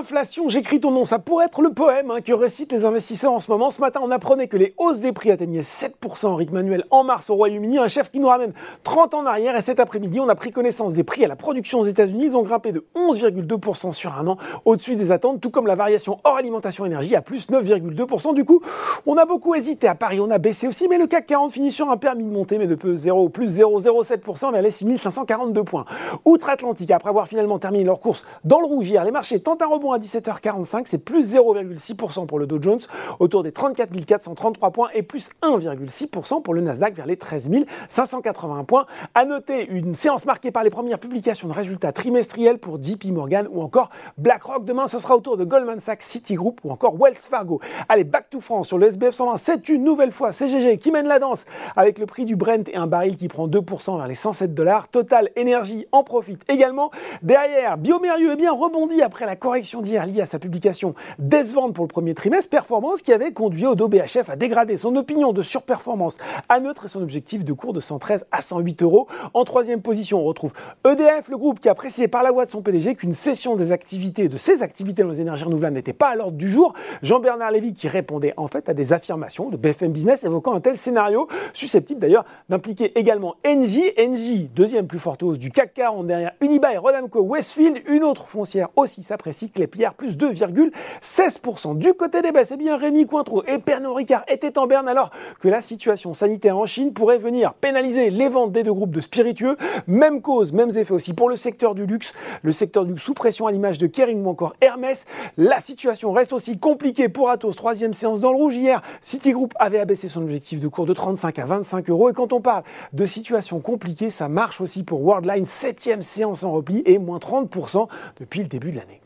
L'inflation, j'écris ton nom, ça pourrait être le poème hein, que récitent les investisseurs en ce moment. Ce matin, on apprenait que les hausses des prix atteignaient 7% en rythme annuel en mars au Royaume-Uni, un chef qui nous ramène 30 ans en arrière. Et cet après-midi, on a pris connaissance des prix à la production aux États-Unis. Ils ont grimpé de 11,2% sur un an, au-dessus des attentes, tout comme la variation hors alimentation énergie à plus 9,2%. Du coup, on a beaucoup hésité. À Paris, on a baissé aussi, mais le CAC 40 finit sur un permis de monter, mais de peu 0, plus 0,07% vers les 6542 points. Outre-Atlantique, après avoir finalement terminé leur course dans le rouge hier, les marchés tentent un rebond à 17h45, c'est plus 0,6% pour le Dow Jones, autour des 34 433 points, et plus 1,6% pour le Nasdaq vers les 13 581 points. À noter une séance marquée par les premières publications de résultats trimestriels pour JP Morgan ou encore BlackRock. Demain, ce sera au tour de Goldman Sachs, Citigroup ou encore Wells Fargo. Allez, back to France sur le SBF 120. C'est une nouvelle fois CGG qui mène la danse avec le prix du Brent et un baril qui prend 2% vers les 107 dollars. Total Énergie en profite également. Derrière, Biomérieux est bien rebondi après la correction d'hier liée à sa publication décevante pour le premier trimestre, performance qui avait conduit Odo BHF à dégrader son opinion de surperformance à neutre et son objectif de cours de 113 à 108 euros. En troisième position, on retrouve EDF, le groupe qui a précisé par la voix de son PDG qu'une cession des activités, de ses activités dans les énergies renouvelables n'était pas à l'ordre du jour. Jean-Bernard Lévy qui répondait en fait à des affirmations de BFM Business évoquant un tel scénario, susceptible d'ailleurs d'impliquer également Engie. Engie, deuxième plus forte hausse du CAC 40 derrière Unibail, Rodamco, Westfield, une autre foncière aussi s'apprécie que les pierres, plus 2,16%. Du côté des baisses, eh bien Rémi Cointreau et Pernod Ricard étaient en berne alors que la situation sanitaire en Chine pourrait venir pénaliser les ventes des deux groupes de spiritueux. Même cause, mêmes effets aussi pour le secteur du luxe. Le secteur du luxe sous pression à l'image de Kering ou encore Hermès. La situation reste aussi compliquée pour Atos. Troisième séance dans le rouge hier. Citigroup avait abaissé son objectif de cours de 35 à 25 euros. Et quand on parle de situation compliquée, ça marche aussi pour Worldline. Septième séance en repli et moins 30% depuis le début de l'année.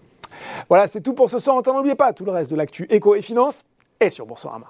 Voilà, c'est tout pour ce soir. N'oubliez pas tout le reste de l'actu éco et finance est sur Boursorama.